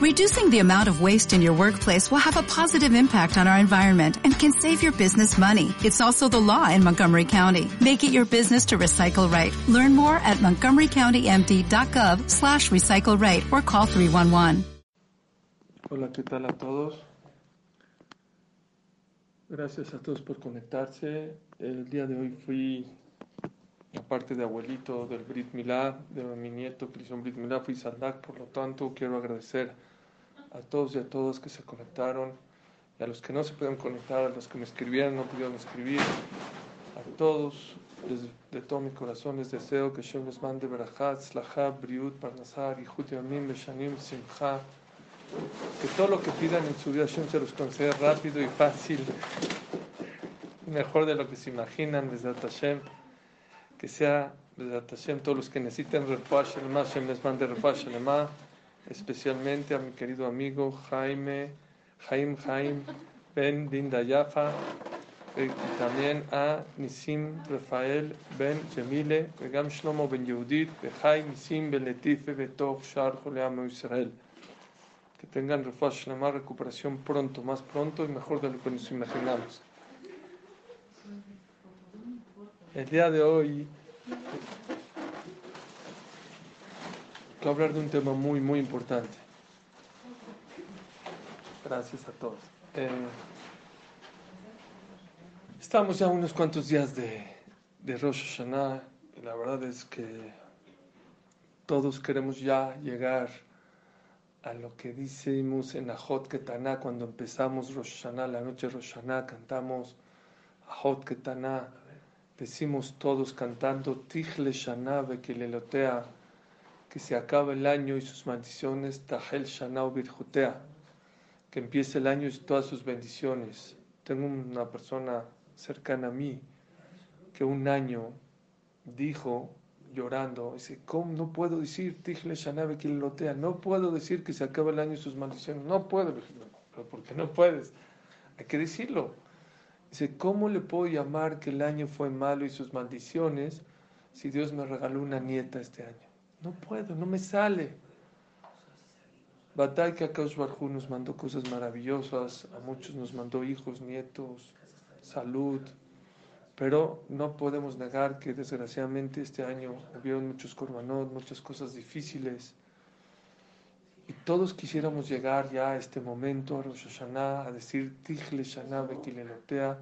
Reducing the amount of waste in your workplace will have a positive impact on our environment and can save your business money. It's also the law in Montgomery County. Make it your business to recycle right. Learn more at montgomerycountymd.gov slash recycle right or call 311. Hola, ¿qué tal a todos? Gracias a todos por conectarse. El día de hoy fui, aparte de abuelito del Brit Milá, de mi nieto un Brit Milá, fui Sandak, por lo tanto quiero agradecer a todos y a todas que se conectaron, y a los que no se pueden conectar, a los que me escribieron, no pudieron escribir, a todos, desde, de todo mi corazón les deseo que Shem les mande Berajat, Slahab, Briut, Parnasar, Yehud Yamim, Beshanim, Simcha, que todo lo que pidan en su vida Shem se los conceda rápido y fácil, mejor de lo que se imaginan, desde Hashem, que sea desde Hashem todos los que necesiten Refuah Shelema, Shem les mande Refuah Shelema, especialmente a mi querido amigo Jaime, Jaime Jaime Ben Dinda Yafa, y también a Nisim Rafael Ben Jemile, Begam Shlomo Ben Yehudit, Bejai Nisim Ben Letife Shar Joleamo Israel. Que tengan refuah recuperación pronto, más pronto y mejor de lo que nos imaginamos. El día de hoy quiero hablar de un tema muy, muy importante. Gracias a todos. Eh, estamos ya unos cuantos días de, de Rosh Hashanah y la verdad es que todos queremos ya llegar a lo que decimos en Ahot Ketaná cuando empezamos Rosh Hashanah, la noche de Rosh Hashanah, cantamos Ahot Ketaná, decimos todos cantando Tichle Shana Bekilelotea, que se acaba el año y sus maldiciones, Tahel Shana Virjutea, que empiece el año y todas sus bendiciones. Tengo una persona cercana a mí que un año dijo llorando, dice, ¿cómo no puedo decir Tichle Shana Bekilelotea? No puedo decir que se acaba el año y sus maldiciones. No puedo, pero ¿por qué no puedes? Hay que decirlo. Dice, ¿cómo le puedo llamar que el año fue malo y sus maldiciones si Dios me regaló una nieta este año? No puedo, no me sale. Batay que nos mandó cosas maravillosas, a muchos nos mandó hijos, nietos, salud, pero no podemos negar que desgraciadamente este año hubieron muchos korbanot, muchas cosas difíciles. Y todos quisiéramos llegar ya a este momento, a Rosh Hashanah, a decir Tichle Shana Bekilelotea,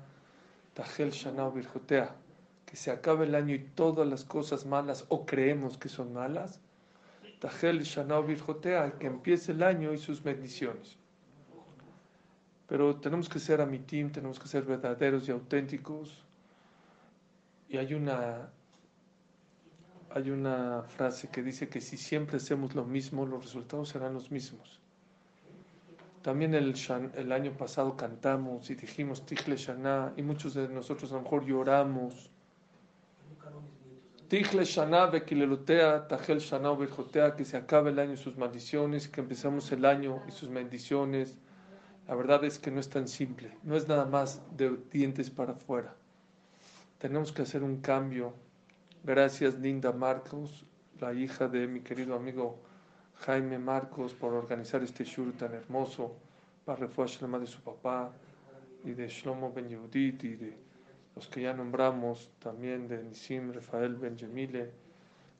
Tahel Shana Virjotea, que se acabe el año y todas las cosas malas o creemos que son malas, Tahel Shana Virjotea, que empiece el año y sus bendiciones. Pero tenemos que ser amitim, tenemos que ser verdaderos y auténticos. Y hay una hay una frase que dice que si siempre hacemos lo mismo, los resultados serán los mismos. También el, el año pasado cantamos y dijimos Tichle Shana y muchos de nosotros a lo mejor lloramos. Tichle Shana Bekilelutea, Tajel Shana Berjotea, que se acabe el año y sus maldiciones, que empezamos el año y sus bendiciones. La verdad es que no es tan simple, no es nada más de dientes para afuera. Tenemos que hacer un cambio Gracias Linda Marcos, la hija de mi querido amigo Jaime Marcos, por organizar este shur tan hermoso para refugiar de su papá y de Shlomo Ben Yehudit y de los que ya nombramos también de Nisim Rafael Ben Yemile.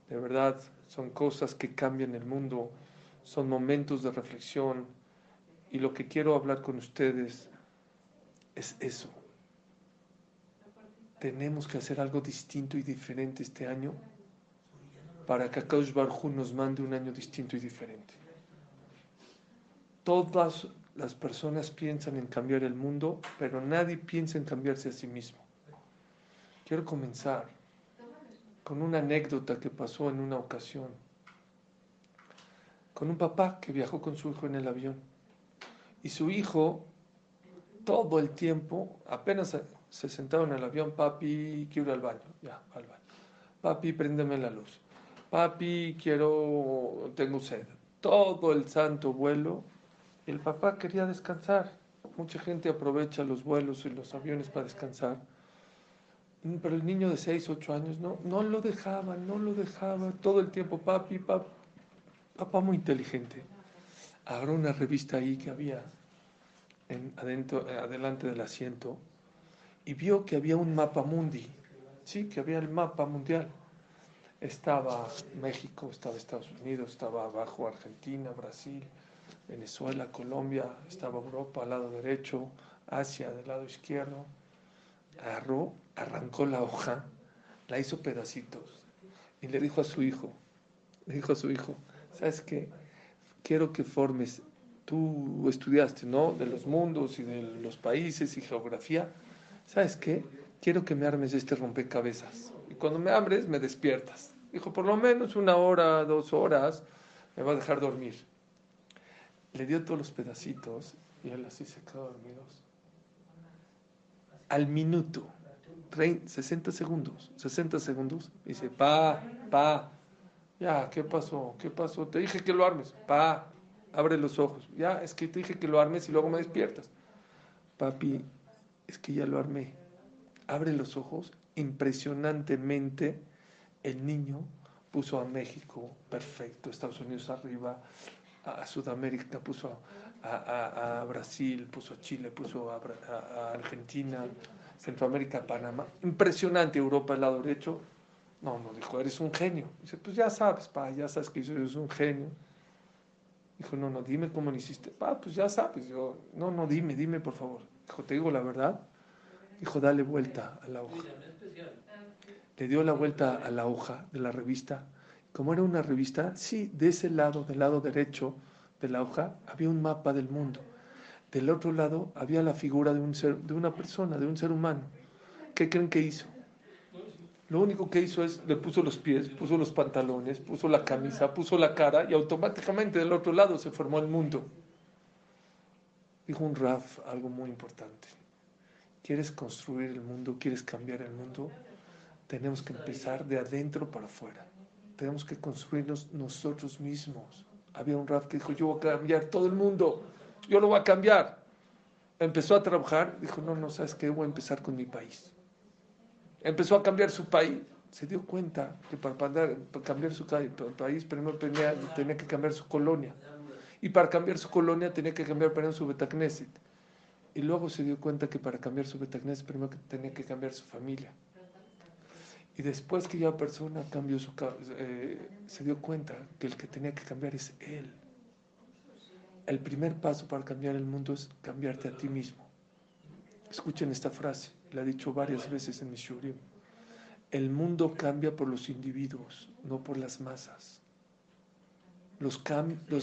De verdad, son cosas que cambian el mundo, son momentos de reflexión y lo que quiero hablar con ustedes es eso tenemos que hacer algo distinto y diferente este año para que Akash Barhu nos mande un año distinto y diferente. Todas las personas piensan en cambiar el mundo, pero nadie piensa en cambiarse a sí mismo. Quiero comenzar con una anécdota que pasó en una ocasión, con un papá que viajó con su hijo en el avión. Y su hijo, todo el tiempo, apenas se sentaron en el avión, papi, quiero ir al baño, ya, al baño. Papi, préndeme la luz. Papi, quiero, tengo sed. Todo el santo vuelo, el papá quería descansar. Mucha gente aprovecha los vuelos y los aviones para descansar. Pero el niño de 6, 8 años no, no lo dejaba, no lo dejaba todo el tiempo, papi, papi, papá muy inteligente. agarró una revista ahí que había en, adentro, eh, adelante del asiento y vio que había un mapa mundi, sí, que había el mapa mundial. Estaba México, estaba Estados Unidos, estaba abajo Argentina, Brasil, Venezuela, Colombia, estaba Europa al lado derecho, Asia del lado izquierdo. Agarró, arrancó la hoja, la hizo pedacitos y le dijo a su hijo, le dijo a su hijo, ¿sabes qué? Quiero que formes, tú estudiaste, ¿no? De los mundos y de los países y geografía. ¿Sabes qué? Quiero que me armes este rompecabezas. Y cuando me abres, me despiertas. Dijo, por lo menos una hora, dos horas, me va a dejar dormir. Le dio todos los pedacitos y él así se quedó dormido. Al minuto, 60 segundos, 60 segundos, dice, pa, pa, ya, ¿qué pasó? ¿Qué pasó? Te dije que lo armes. Pa, abre los ojos. Ya, es que te dije que lo armes y luego me despiertas. Papi, es que ya lo armé. Abre los ojos. Impresionantemente, el niño puso a México perfecto, Estados Unidos arriba, a Sudamérica puso a, Brasil, puso a Chile, puso a, Argentina, Centroamérica, Panamá. Impresionante Europa al lado derecho, no, no, dijo, eres un genio. Dice, pues ya sabes, pa, ya sabes que yo soy un genio. Dijo, no, no, dime cómo lo hiciste. Pa, pues ya sabes. Yo, no, no, dime, dime, por favor. Dijo, te digo la verdad. Dijo, dale vuelta a la hoja. Le dio la vuelta a la hoja de la revista. Como era una revista, sí, de ese lado, del lado derecho de la hoja, había un mapa del mundo. Del otro lado había la figura de, un ser, de una persona, de un ser humano. ¿Qué creen que hizo? Lo único que hizo es, le puso los pies, puso los pantalones, puso la camisa, puso la cara y automáticamente del otro lado se formó el mundo. Dijo un Raf algo muy importante. ¿Quieres construir el mundo? ¿Quieres cambiar el mundo? Tenemos que empezar de adentro para afuera. Tenemos que construirnos nosotros mismos. Había un Raf que dijo, yo voy a cambiar todo el mundo. Yo lo voy a cambiar. Empezó a trabajar, dijo, no, no, ¿sabes qué? Voy a empezar con mi país empezó a cambiar su país, se dio cuenta que para, cambiar su país primero tenía, que cambiar su colonia. Y para cambiar su colonia tenía que cambiar primero su Betacneset. Y luego se dio cuenta que para cambiar su Betacneset primero tenía que cambiar su familia. Y después que ya persona cambió su eh, se dio cuenta que el que tenía que cambiar es él. El primer paso para cambiar el mundo es cambiarte a ti mismo. Escuchen esta frase la he dicho varias veces en mi shurim, el mundo cambia por los individuos, no por las masas. Los,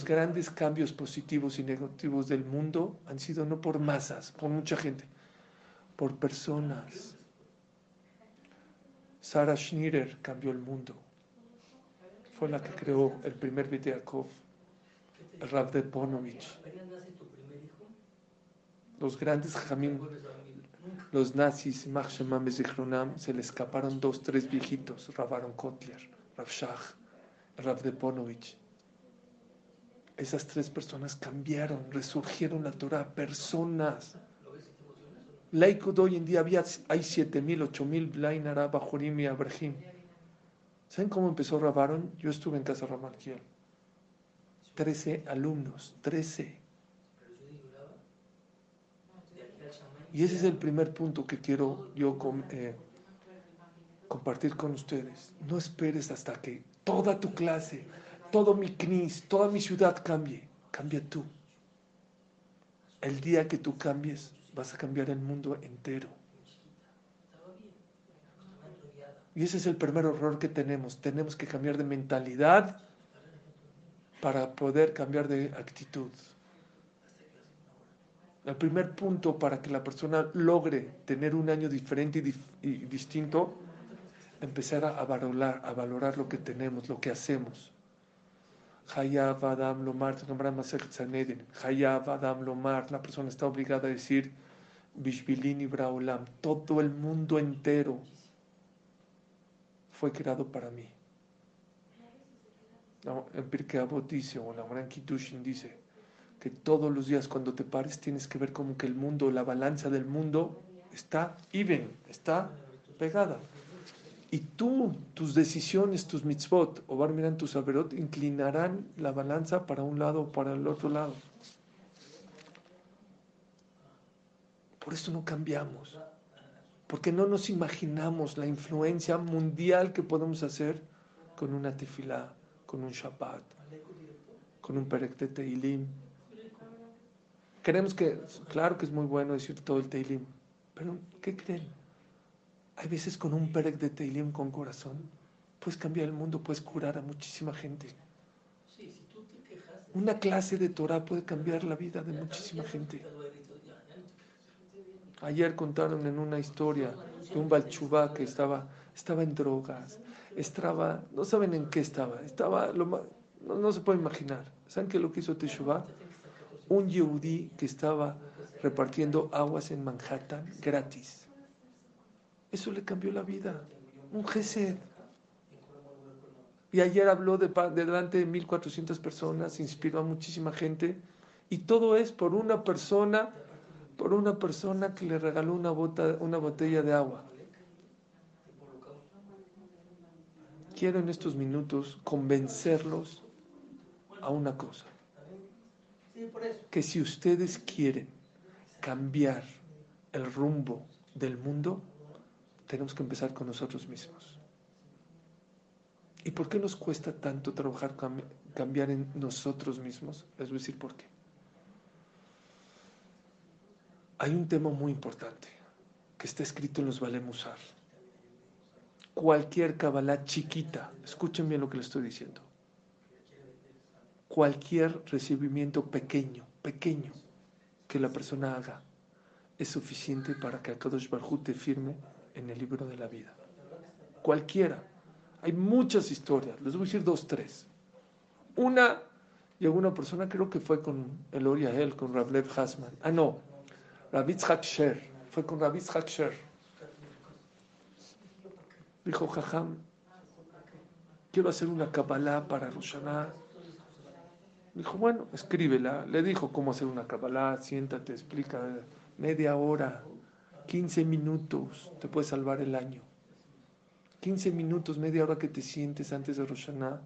grandes cambios positivos y negativos del mundo han sido no por masas, por mucha gente, por personas. Sarah Schneeder cambió el mundo. Fue la que creó el primer Biteakov, el Rab de Ponovich, los grandes jamim, los nazis, se le escaparon dos, tres viejitos, Rabaron Kotler, Rav Shach, Rav de Ponovich. Esas tres personas cambiaron, resurgieron la Torah, personas. Laicos de hoy en día había, hay 7.000, 8.000 Blainara, Bajorim y Abrahim. ¿Saben cómo empezó Rabaron? Yo estuve en casa Ramalquiel. 13 alumnos, 13. Y ese es el primer punto que quiero yo eh, compartir con ustedes. No esperes hasta que toda tu clase, todo mi CNIS, toda mi ciudad cambie. Cambia tú. El día que tú cambies, vas a cambiar el mundo entero. Y ese es el primer error que tenemos. Tenemos que cambiar de mentalidad para poder cambiar de actitud. El primer punto para que la persona logre tener un año diferente y, distinto, empezar a, valorar, a valorar lo que tenemos, lo que hacemos. Hayab Adam Lomar, Hayab Adam Lomar, la persona está obligada a decir Bishbilini Braolam, todo el mundo entero fue creado para mí. En Pirkei dice, o la Gran Kiddushin dice, que todos los días cuando te pares tienes que ver como que el mundo, la balanza del mundo está even, está pegada. Y tú, tus decisiones, tus mitzvot, o miran tus averot, inclinarán la balanza para un lado o para el otro lado. Por eso no cambiamos. Porque no nos imaginamos la influencia mundial que podemos hacer con una tefilá, con un Shabbat, con un perek de Teilim. Creemos que, claro que es muy bueno decir todo el Teilim, pero ¿qué creen? Hay veces con un perek de Teilim con corazón, puedes cambiar el mundo, puedes curar a muchísima gente. Una clase de Torah puede cambiar la vida de muchísima gente. Ayer contaron en una historia de un Balchubá que estaba, estaba en drogas, estaba, no saben en qué estaba, estaba, lo, no, no, se puede imaginar. ¿Saben qué es lo que hizo Teshuvah? Un yehudí que estaba repartiendo aguas en Manhattan gratis. Eso le cambió la vida. Un gesed. Y ayer habló de, delante de 1.400 personas, inspiró a muchísima gente. Y todo es por una persona, por una persona que le regaló una, bota, una botella de agua. Quiero en estos minutos convencerlos a una cosa. Que si ustedes quieren cambiar el rumbo del mundo, tenemos que empezar con nosotros mismos. ¿Y por qué nos cuesta tanto trabajar, cambiar en nosotros mismos? Les voy a decir por qué. Hay un tema muy importante que está escrito en los Musar. Cualquier Kabbalah chiquita, escuchen bien lo que les estoy diciendo. Cualquier recibimiento pequeño, pequeño que la persona haga es suficiente para que Akadosh Baruj te firme en el libro de la vida. Cualquiera. Hay muchas historias. Les voy a decir dos, tres. Una, llegó una persona, creo que fue con el Oriahel, con Rablev Hasman. Ah, no. Rabitz Sher. Fue con Rabitz Sher. Dijo, Jajam, quiero hacer una Kabbalah para Roshaná. Dijo, bueno, escríbela. Le dijo cómo hacer una Kabbalah, siéntate, explica, media hora. 15 minutos te puede salvar el año. 15 minutos, media hora que te sientes antes de Roshaná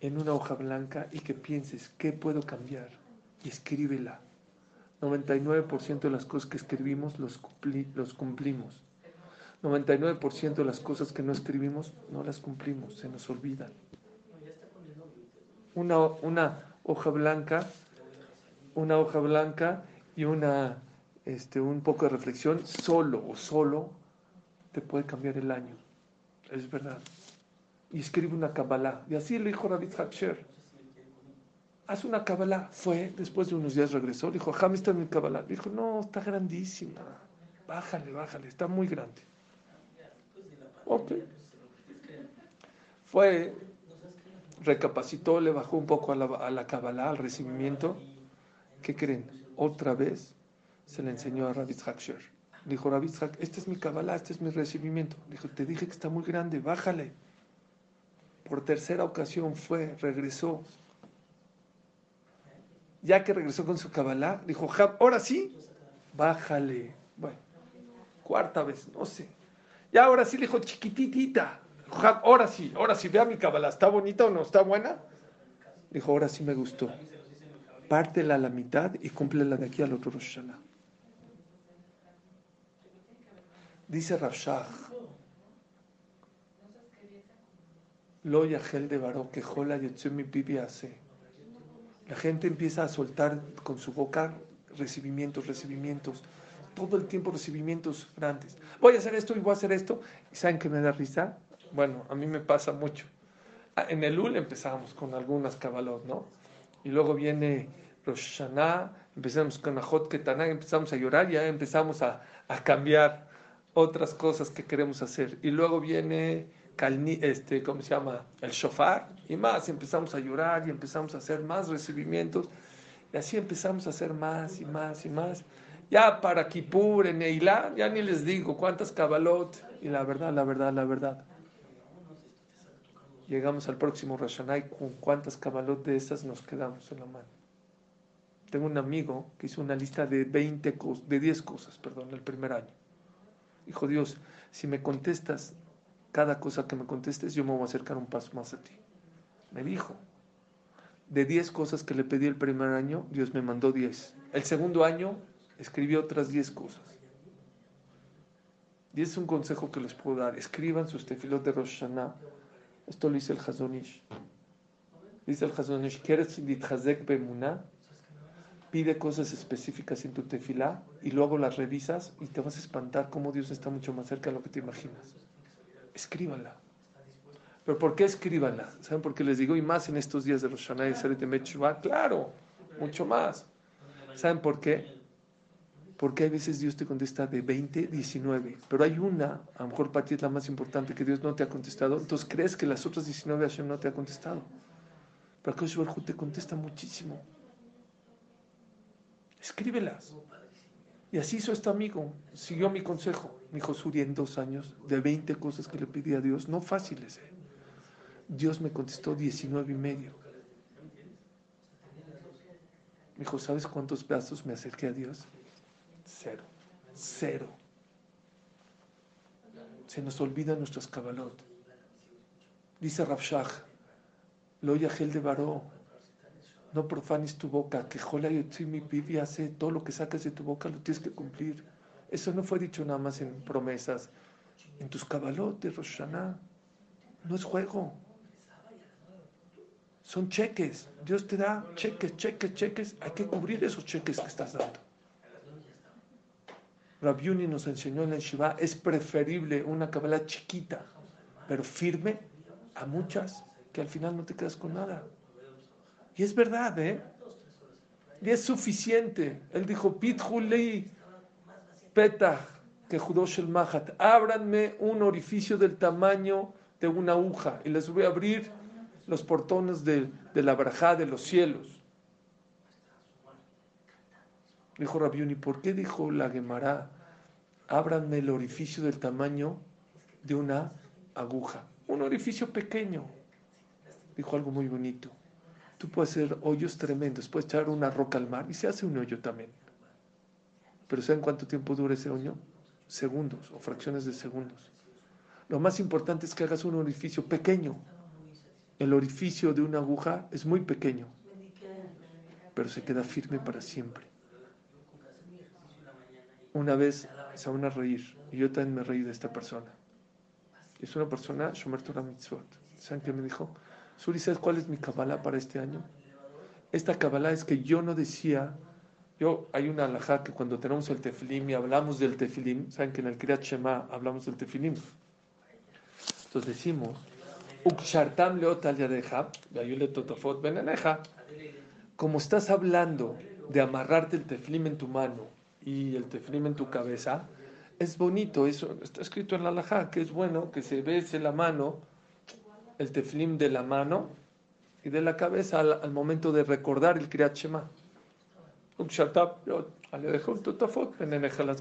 en una hoja blanca y que pienses, ¿qué puedo cambiar? Y escríbela. 99% de las cosas que escribimos los, los cumplimos. 99% de las cosas que no escribimos no las cumplimos, se nos olvidan. Una, una hoja blanca, una hoja blanca y una este, un poco de reflexión, solo o solo, te puede cambiar el año. Es verdad. Y escribe una Kabbalah. Y así le dijo David Hatcher. Haz una Kabbalah. Fue, después de unos días regresó. Dijo, Jam está en mi Kabbalah. Dijo, no, está grandísima. Bájale, bájale, está muy grande. Ok. Fue, recapacitó, le bajó un poco a la, a la Kabbalah, al recibimiento. ¿Qué creen? Otra vez se le enseñó a Rabbi Sher. Dijo Rabbi este es mi Kabbalah, este es mi recibimiento. Dijo, te dije que está muy grande, bájale. Por tercera ocasión fue, regresó. Ya que regresó con su Kabbalah, dijo, ahora sí, bájale. Bueno, cuarta vez, no sé. Ya ahora sí le dijo, chiquititita. ahora sí, ahora sí, vea mi Kabbalah, ¿está bonita o no? ¿Está buena? Dijo, ahora sí me gustó. Pártela a la mitad y cúmplela de aquí al otro Rosh Dice Rafshah, Lo yajel de Baró, que jola mi pipi hace. La gente empieza a soltar con su boca recibimientos, recibimientos. Todo el tiempo recibimientos grandes. Voy a hacer esto y voy a hacer esto. ¿Y saben qué me da risa? Bueno, a mí me pasa mucho. Ah, en el UL empezamos con algunas cabalot, ¿no? Y luego viene Rosh empezamos con Ajot Ketaná, empezamos a llorar, ya empezamos a, a cambiar otras cosas que queremos hacer. Y luego viene, este, ¿cómo se llama? El shofar y más. empezamos a llorar y empezamos a hacer más recibimientos. Y así empezamos a hacer más y más y más. Ya para Kippur, en Eilah, ya ni les digo cuántas cabalot. Y la verdad, la verdad, la verdad. Llegamos al próximo Rosh con cuántas cabalot de esas nos quedamos en la mano. Tengo un amigo que hizo una lista de 20 de 10 cosas, perdón, el primer año Dijo Dios, si me contestas cada cosa que me contestes, yo me voy a acercar un paso más a ti. Me dijo, de 10 cosas que le pedí el primer año, Dios me mandó 10. El segundo año escribió otras 10 cosas. Y es un consejo que les puedo dar. Escriban sus tefilot de Rosh. Esto lo dice el Hazonish. Dice el Hazonish, ¿quieres litchazek bemuná? Pide cosas específicas en tu tefilá y luego las revisas y te vas a espantar cómo Dios está mucho más cerca de lo que te imaginas. Escríbanla. ¿Pero por qué escríbanla? ¿Saben por qué les digo? Y más en estos días de Rosh Hashanah y Seret Claro, mucho más. ¿Saben por qué? Porque hay veces Dios te contesta de 20, 19, pero hay una, a lo mejor para ti es la más importante, que Dios no te ha contestado, entonces crees que las otras 19 Hashem no te ha contestado. Pero Akash Baruj te contesta muchísimo. Escríbelas. Y así hizo este amigo, siguió mi consejo. Mi hijo Suri en dos años, de 20 cosas que le pedí a Dios, no fáciles, ¿eh? Dios me contestó 19 y medio. Me dijo, ¿sabes cuántos pedazos me acerqué a Dios? Cero. Cero. Se nos olvidan nuestros cabalot. Dice Rabshah, lo gel de Baró, no profanes tu boca, que Jola mi pibi hace todo lo que sacas de tu boca, lo tienes que cumplir. Eso no fue dicho nada más en promesas, en tus cabalot de No es juego son cheques. Dios te da cheques, cheques, cheques. Hay que cubrir esos cheques que estás dando. Rabiuni nos enseñó en el Shiva, es preferible una cabala chiquita, pero firme, a muchas, que al final no te quedas con nada. Y es verdad, ¿eh? Y es suficiente. Él dijo, Pitjulei Petah, que Judosh el Mahat, ábranme un orificio del tamaño de una aguja y les voy a abrir los portones de, la brajá de los cielos. Dijo Rabiuni, ¿por qué dijo la Gemara? Ábranme el orificio del tamaño de una aguja. Un orificio pequeño. Dijo algo muy bonito. Tú puedes hacer hoyos tremendos, puedes echar una roca al mar y se hace un hoyo también. Pero ¿saben cuánto tiempo dura ese hoyo? Segundos o fracciones de segundos. Lo más importante es que hagas un orificio pequeño, el orificio de una aguja es muy pequeño, pero se queda firme para siempre. Una vez se van a reír, y yo también me reí de esta persona. Es una persona, Shomer Torah Mitzvot. ¿Saben qué me dijo? Suri, ¿sabes cuál es mi Kabbalah para este año? Esta Kabbalah es que yo no decía, yo, hay una alajá que cuando tenemos el tefilim y hablamos del tefilim, ¿saben que en el Kriyat Shema hablamos del tefilim? Entonces decimos, como estás hablando de amarrarte el teflim en tu mano y el teflim en tu cabeza, es bonito, eso está escrito en la alajá, que es bueno que se bese la mano, el teflim de la mano y de la cabeza al, momento de recordar el Kriyat Shema. Las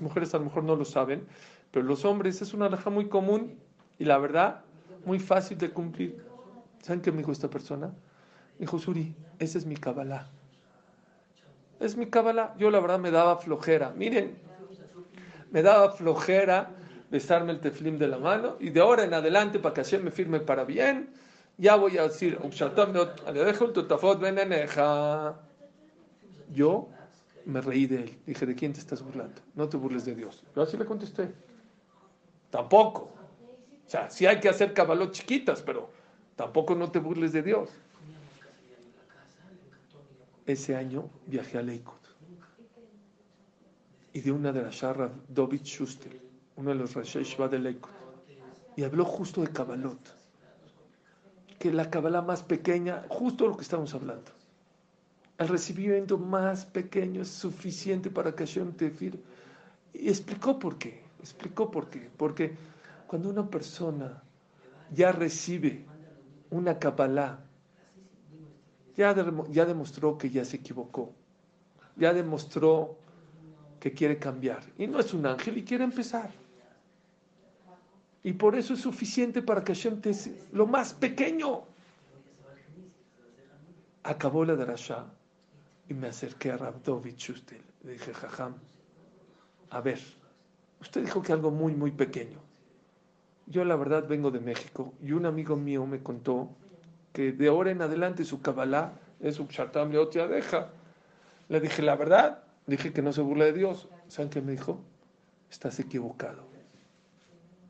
mujeres a lo mejor no lo saben, pero los hombres es una alajá muy común y la verdad muy fácil de cumplir. ¿Saben qué me dijo esta persona? Me dijo, Suri, ese es mi Kabbalah. Es mi Kabbalah. Yo la verdad me daba flojera. Miren, me daba flojera besarme el teflim de la mano y de ahora en adelante, para que Hashem me firme para bien, ya voy a decir, yo me reí de él. Dije, ¿de quién te estás burlando? No te burles de Dios. Yo así le contesté. Tampoco. O sea, sí hay que hacer caballos chiquitas, pero tampoco no te burles de Dios. Ese año viajé a Leikut y de una de las charras, David Schuster, uno de los Rashesh de Leikut, y habló justo de Cabalot, que la Kabbalah más pequeña, justo lo que estamos hablando. El recibimiento más pequeño es suficiente para que Hashem te firme. Y explicó por qué, explicó por qué, porque cuando una persona ya recibe una Kabbalah, ya, ya demostró que ya se equivocó, ya demostró que quiere cambiar. Y no es un ángel y quiere empezar. Y por eso es suficiente para que Hashem te lo más pequeño. Acabó la drasha y me acerqué a Rabdovich. Le dije, Jajam, a ver, Usted dijo que algo muy, muy pequeño. Yo la verdad vengo de México y un amigo mío me contó de ahora en adelante su Kabbalah es un Shatam deja. Le dije, la verdad, dije que no se burla de Dios. ¿Saben qué me dijo? Estás equivocado.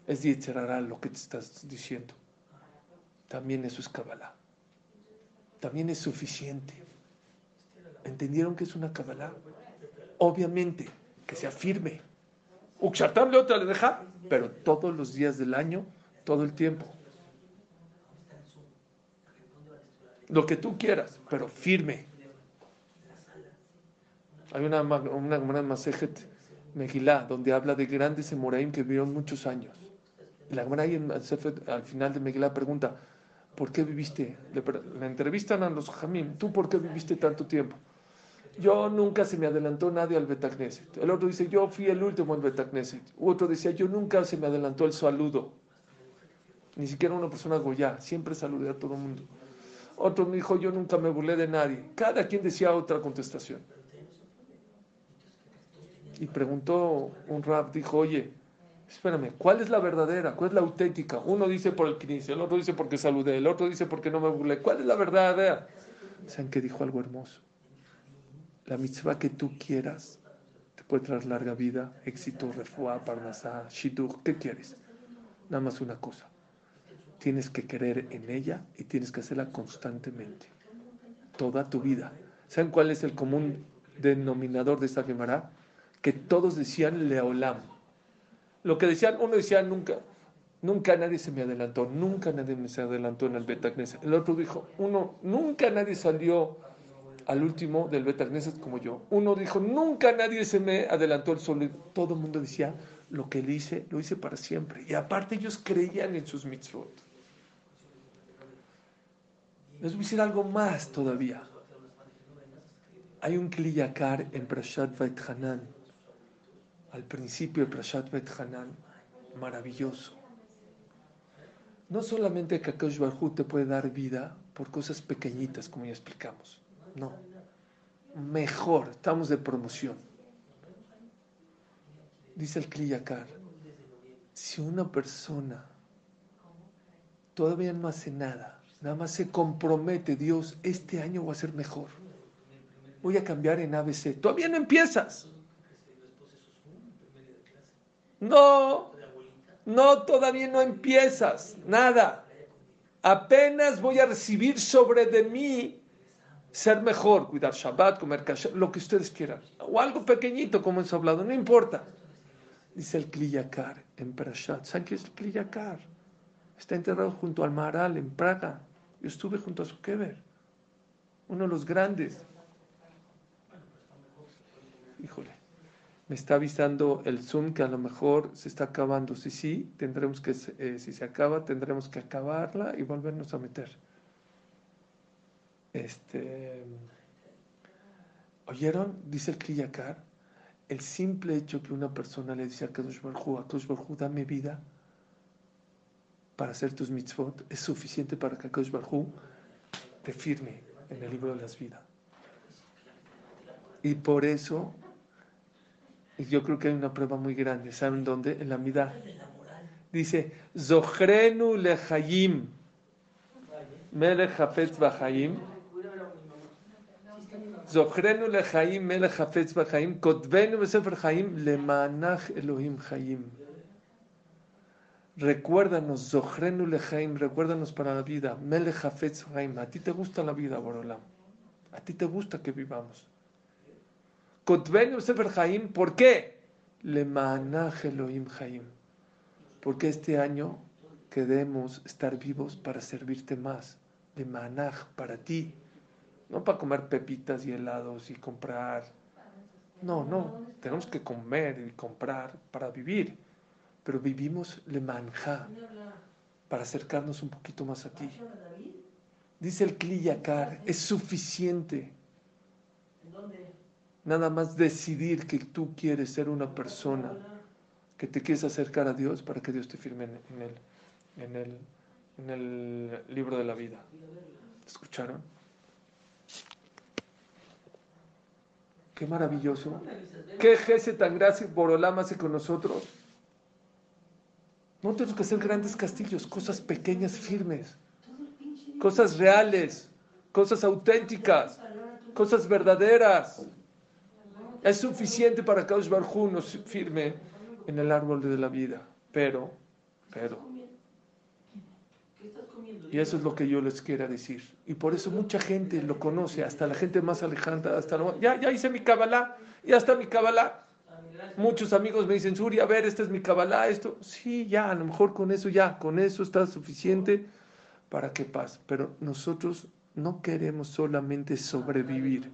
Es Yetzerará lo que te estás diciendo. También eso es Kabbalah. También es suficiente. ¿Entendieron que es una Kabbalah? Obviamente, que se afirme. Ukshatam le otra le deja, pero todos los días del año, todo el tiempo. Lo que tú quieras, pero firme. Hay una, una, una Masejet Megilá donde habla de grandes Emoraim que vivieron muchos años. La al final de Megilá pregunta, ¿por qué viviste? Le, entrevistan a los Jamim, ¿tú por qué viviste tanto tiempo? Yo nunca se me adelantó nadie al Betagneset. El otro dice, yo fui el último al Betagneset. Otro decía, yo nunca se me adelantó el saludo. Ni siquiera una persona goya, siempre saludé a todo el mundo. Otro me dijo, yo nunca me burlé de nadie. Cada quien decía otra contestación. Y preguntó un rap, dijo, oye, espérame, ¿cuál es la verdadera? ¿Cuál es la auténtica? Uno dice por el 15, el otro dice porque saludé, el otro dice porque no me burlé. ¿Cuál es la verdadera? ¿Saben que dijo algo hermoso? la mitzvah que tú quieras te puede traer larga vida, éxito, refuá, parnasá, shidduch, ¿qué quieres? Nada más una cosa. Tienes que querer en ella y tienes que hacerla constantemente. Toda tu vida. ¿Saben cuál es el común denominador de esta Gemara? Que todos decían Leolam. Lo que decían, uno decía nunca, nunca nadie se me adelantó, nunca nadie me se adelantó en el Betagnes. El otro dijo, uno, nunca nadie salió al último del Betagneset como yo. Uno dijo, nunca nadie se me adelantó el sol. Todo el mundo decía, lo que él hice, lo hice para siempre. Y aparte ellos creían en sus mitzvot. Les voy a decir algo más todavía. Hay un kliyakar en Prashat Hanan, al principio de Prashat Hanan, maravilloso. No solamente que Akash Barhu te puede dar vida por cosas pequeñitas, como ya explicamos. No. Mejor, estamos de promoción. Dice el Kliyakar, si una persona todavía no hace nada, nada más se compromete, Dios, este año va a ser mejor. Voy a cambiar en ABC. Todavía no empiezas. No, no, todavía no empiezas. Nada. Apenas voy a recibir sobre de mí ser mejor, cuidar Shabbat, comer kasher, lo que ustedes quieran. O algo pequeñito, como hemos hablado, no importa. Dice el Kliyakar en Parashat. ¿Saben qué es el Kliyakar? Está enterrado junto al Maharal en Praga. Yo estuve junto a su Keber, uno de los grandes. Híjole, me está avisando el Zoom que a lo mejor se está acabando. Si sí, tendremos que, eh, si se acaba, tendremos que acabarla y volvernos a meter. Este, ¿Oyeron? Dice el Kriyakar, el simple hecho que una persona le dice a Kadosh Baruj a dame vida para hacer tus mitzvot es suficiente para que Akash Barhu te firme en el libro de las vidas. Y por eso, yo creo que hay una prueba muy grande. ¿Saben dónde? En la Midah. Dice, Zohrenu lehayim, melech hafetz bahayim, Zohrenu lehayim, melech hafetz bahayim, kotvenu besefer hayim, lemanach Elohim hayim. Recuérdanos, Zohrenu Lejaim, recuérdanos para la vida. Melech Hafetz Haim, a ti te gusta la vida, Borolam. A ti te gusta que vivamos. Kotvenu Sefer Haim, ¿por qué? Le Manach Elohim Haim. Porque este año queremos estar vivos para servirte más. Le Manach, para ti. No para comer pepitas y helados y comprar. No, no. Tenemos que comer y comprar para vivir. Pero vivimos le manja para acercarnos un poquito más a ti. Dice el Kliyakar, es suficiente. Nada más decidir que tú quieres ser una persona que te quieres acercar a Dios para que Dios te firme en, el, en, el, en el libro de la vida. ¿Escucharon? Qué maravilloso. Qué jefe tan gracia hace con nosotros. No tenemos que hacer grandes castillos, cosas pequeñas, firmes, cosas reales, cosas auténticas, cosas verdaderas. Es suficiente para que Kaush Barjú nos firme en el árbol de la vida. Pero, pero, y eso es lo que yo les quiero decir. Y por eso mucha gente lo conoce, hasta la gente más alejada, hasta ya, ya hice mi Kabbalah, ya está mi Kabbalah. Muchos amigos me dicen, Suri, a ver, este es mi Kabbalah, esto. Sí, ya, a lo mejor con eso ya, con eso está suficiente para que pase. Pero nosotros no queremos solamente sobrevivir.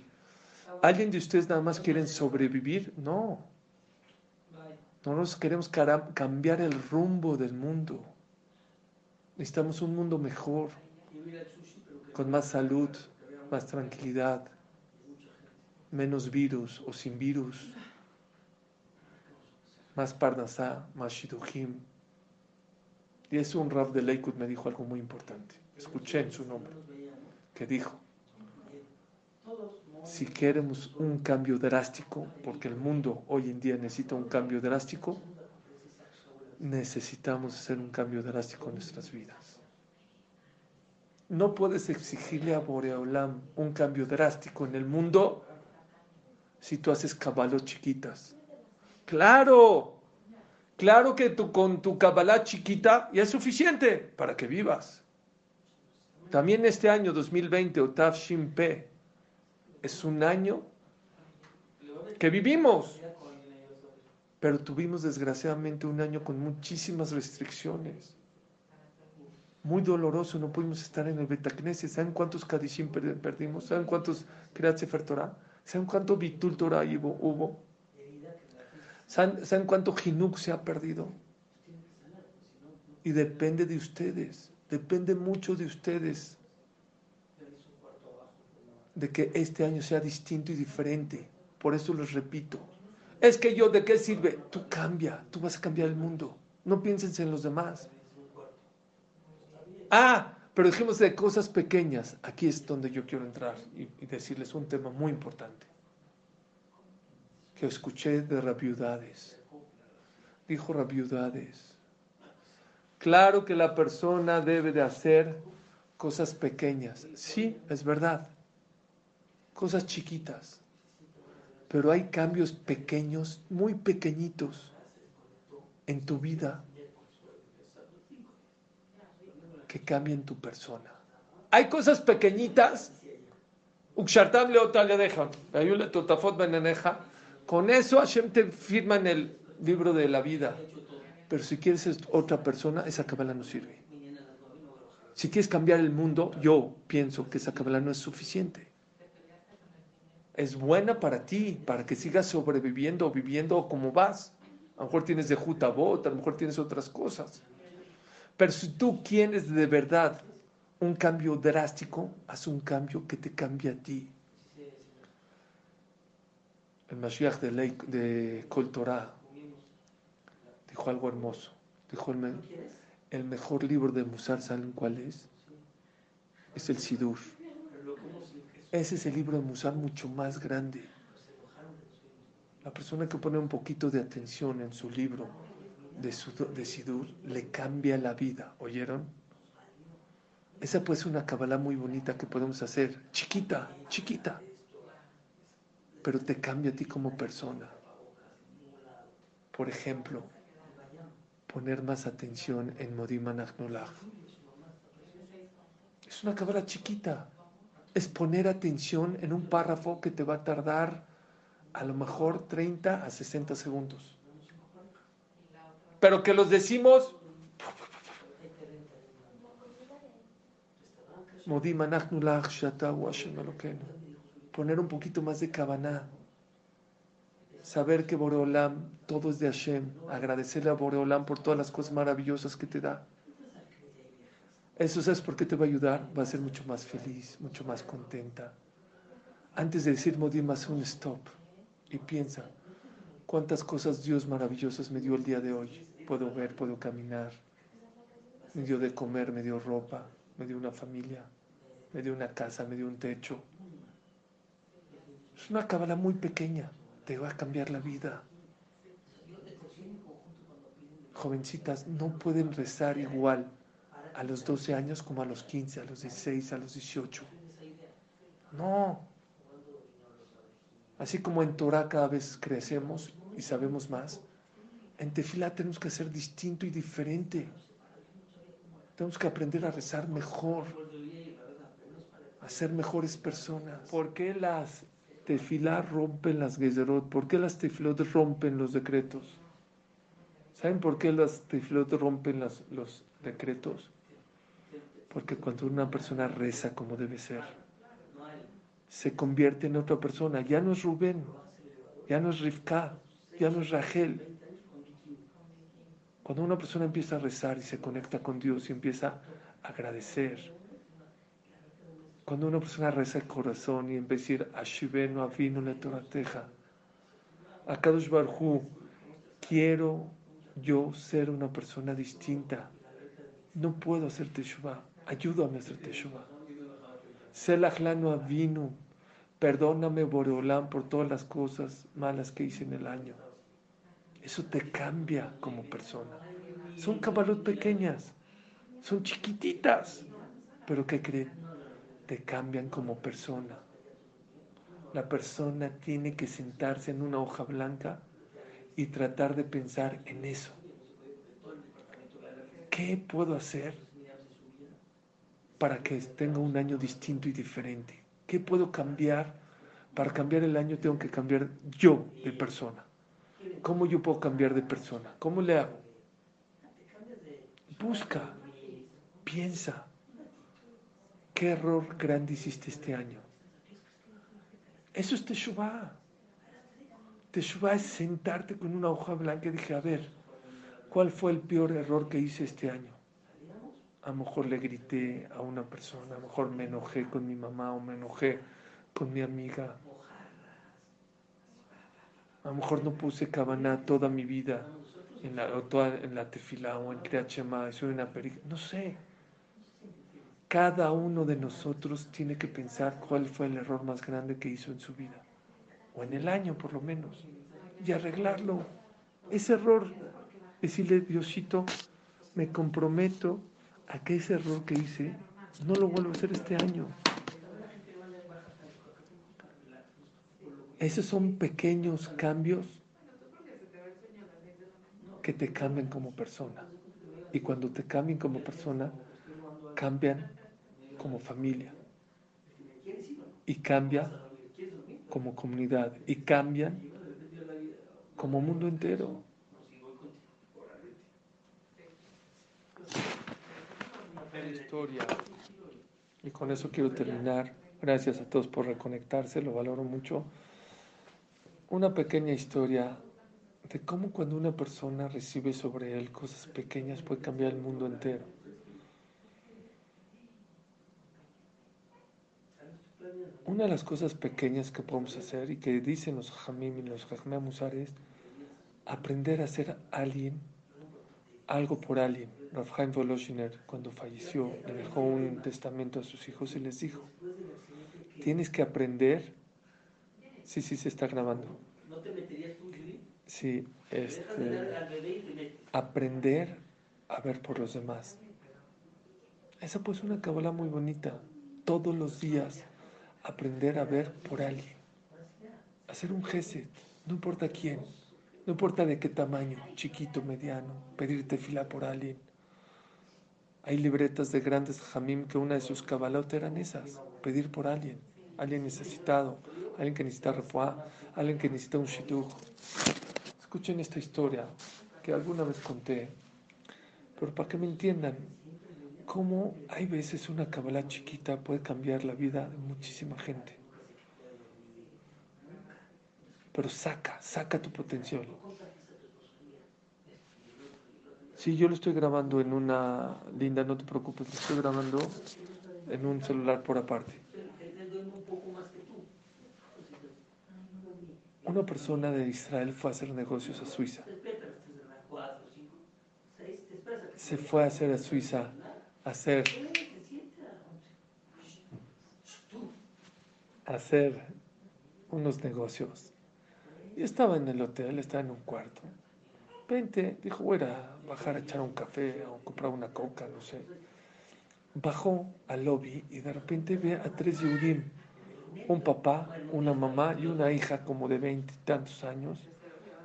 ¿Alguien de ustedes nada más quieren sobrevivir? No. No nos queremos cambiar el rumbo del mundo. Necesitamos un mundo mejor, con más salud, más tranquilidad, menos virus o sin virus, más parnasá, más shidujim. Y eso un rap de Lakewood me dijo algo muy importante. Escuché en su nombre, que dijo, si queremos un cambio drástico, porque el mundo hoy en día necesita un cambio drástico, necesitamos hacer un cambio drástico en nuestras vidas. No puedes exigirle a Boreolam un cambio drástico en el mundo si tú haces cabalos chiquitas. Claro, claro que tú, con tu cabalá chiquita ya es suficiente para que vivas. También este año 2020, Otav Shimpe, es un año que vivimos pero tuvimos desgraciadamente un año con muchísimas restricciones. Muy doloroso, no pudimos estar en el Betacnesia. ¿Saben cuántos Kadishim perdimos? ¿Saben cuántos Kriyat Sefer Torah? ¿Saben cuánto Bitul Torah hubo? ¿Saben, ¿Saben cuánto Jinuk se ha perdido? Y depende de ustedes, depende mucho de ustedes de que este año sea distinto y diferente. Por eso les repito, es que yo, ¿de qué sirve? Tú cambia, tú vas a cambiar el mundo. No pienses en los demás. Ah, pero dijimos de cosas pequeñas. Aquí es donde yo quiero entrar y, decirles un tema muy importante. Escuché de rabiudades. Dijo rabiudades. Claro que la persona debe de hacer cosas pequeñas. Sí, es verdad. Cosas chiquitas pero hay cambios pequeños, muy pequeñitos en tu vida que cambian tu persona. Hay cosas pequeñitas, con eso Hashem te firma en el libro de la vida. Pero si quieres ser otra persona, esa cabala no sirve. Si quieres cambiar el mundo, yo pienso que esa cabala no es suficiente es buena para ti, para que sigas sobreviviendo o viviendo como vas. A lo mejor tienes de jutabot, a lo mejor tienes otras cosas. Pero si tú quieres de verdad un cambio drástico, haz un cambio que te cambie a ti. El Mashiach de, ley, de Kol Torah dijo algo hermoso. Dijo el, el mejor libro de Musar, ¿saben cuál es? Es el Sidur. Ese es el libro de Musar mucho más grande. La persona que pone un poquito de atención en su libro de, de Sidur le cambia la vida. ¿Oyeron? Esa puede ser una cabala muy bonita que podemos hacer. Chiquita, chiquita. Pero te cambia a ti como persona. Por ejemplo, poner más atención en Modiman Es una cabala chiquita es poner atención en un párrafo que te va a tardar a lo mejor 30 a 60 segundos. Pero que los decimos... Poner un poquito más de cabana. Saber que Boreolam, todo es de Hashem. Agradecerle a Boreolam por todas las cosas maravillosas que te da. Eso sabes por qué te va a ayudar, va a ser mucho más feliz, mucho más contenta. Antes de decir Modim, haz un stop y piensa, cuántas cosas Dios maravillosas me dio el día de hoy. Puedo ver, puedo caminar, me dio de comer, me dio ropa, me dio una familia, me dio una casa, me dio un techo. Es una cábala muy pequeña, te va a cambiar la vida. Jovencitas no pueden rezar igual a los 12 años como a los 15, a los 16, a los 18. No. Así como en Torah cada vez crecemos y sabemos más, en Tefilá tenemos que ser distinto y diferente. Tenemos que aprender a rezar mejor, a ser mejores personas. ¿Por qué las tefilá rompen las gezerot? ¿Por qué las tefilot rompen los decretos? ¿Saben por qué las tefilot rompen los decretos? Porque cuando una persona reza como debe ser, se convierte en otra persona. Ya no es Rubén, ya no es Rivka, ya no es Rachel. Cuando una persona empieza a rezar y se conecta con Dios y empieza a agradecer, cuando una persona reza el corazón y empieza a decir, Ashivenu avinu le torateja, Akadosh Barhu, quiero yo ser una persona distinta. No puedo hacer teshuva. Ayúdame a hacer teshuva. Selach lanu avinu. Perdóname, Boreolán, por todas las cosas malas que hice en el año. Eso te cambia como persona. Son cabalot pequeñas, son chiquititas, pero ¿qué creen? Te cambian como persona. La persona tiene que sentarse en una hoja blanca y tratar de pensar en eso. ¿Qué puedo hacer para que tenga un año distinto y diferente? ¿Qué puedo cambiar? Para cambiar el año tengo que cambiar yo de persona. ¿Cómo yo puedo cambiar de persona? ¿Cómo le hago? Busca, piensa, ¿qué error grande hiciste este año? Eso es Teshuvah. Teshuvah es sentarte con una hoja blanca y dije, a ver, ¿cuál fue el peor error que hice este año? A lo mejor le grité a una persona, a lo mejor me enojé con mi mamá o me enojé con mi amiga. A lo mejor no puse cabana toda mi vida en la, toda, en la tefila o en Kriachema, soy una no sé. Cada uno de nosotros tiene que pensar cuál fue el error más grande que hizo en su vida, o en el año por lo menos, y arreglarlo. Ese error, decirle, Diosito, me comprometo a que ese error que hice no lo vuelvo a hacer este año. Esos son pequeños cambios que te cambian como persona. Y cuando te cambian como persona, cambian como familia. Y cambia como comunidad. Y cambian como mundo entero. Historia. Y con eso quiero terminar. Gracias a todos por reconectarse, lo valoro mucho una pequeña historia de cómo cuando una persona recibe sobre él cosas pequeñas puede cambiar el mundo entero. Una de las cosas pequeñas que podemos hacer y que dicen los Jamim y los Jajmemusar es aprender a ser alguien, algo por alguien. Rafael Voloshiner, cuando falleció, le dejó un testamento a sus hijos y les dijo: Tienes que aprender Sí, sí, se está grabando. ¿No te meterías tú, Sí, este, aprender a ver por los demás. Esa pues una cabola muy bonita. Todos los días aprender a ver por alguien. Hacer un geset, no importa quién, no importa de qué tamaño, chiquito, mediano, pedirte fila por alguien. Hay libretas de grandes jamim que una de sus cabalotas eran esas, pedir por alguien, alguien necesitado, alguien que necesita refuá, alguien que necesita un shidduch. Escuchen esta historia que alguna vez conté, pero para que me entiendan cómo hay veces una cabala chiquita puede cambiar la vida de muchísima gente. Pero saca, saca tu potencial. Si yo lo estoy grabando en una linda, no te preocupes, lo estoy grabando en un celular por aparte. Una persona de Israel fue a hacer negocios a Suiza. Se fue a hacer a Suiza, hacer, hacer unos negocios. Y estaba en el hotel, estaba en un cuarto. Vente, dijo, voy a bajar a echar un café o comprar una coca, no sé. Bajó al lobby y de repente ve a tres Yehudim, un papá, una mamá y una hija como de veinte tantos años,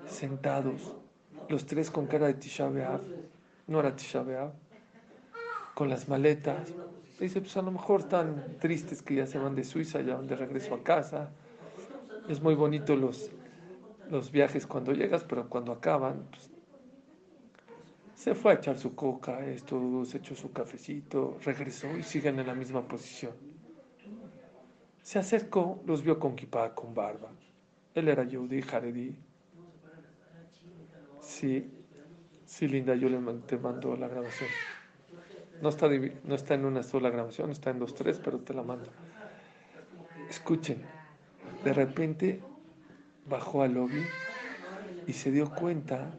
sentados, los tres con cara de Tisha no era Tisha con las maletas. Dice, pues a lo mejor están tristes que ya se van de Suiza, ya van de regreso a casa. Es muy bonito los, los viajes cuando llegas, pero cuando acaban, pues, se fue a echar su coca, esto, se echó su cafecito, regresó y siguen en la misma posición. Se acercó, los vio con kippah, con barba. Él era Yehudi, Haredi. Sí, sí, Linda, yo le te mando la grabación. No está, no está en una sola grabación, está en dos, tres, pero te la mando. Escuchen, de repente bajó al lobby y se dio cuenta,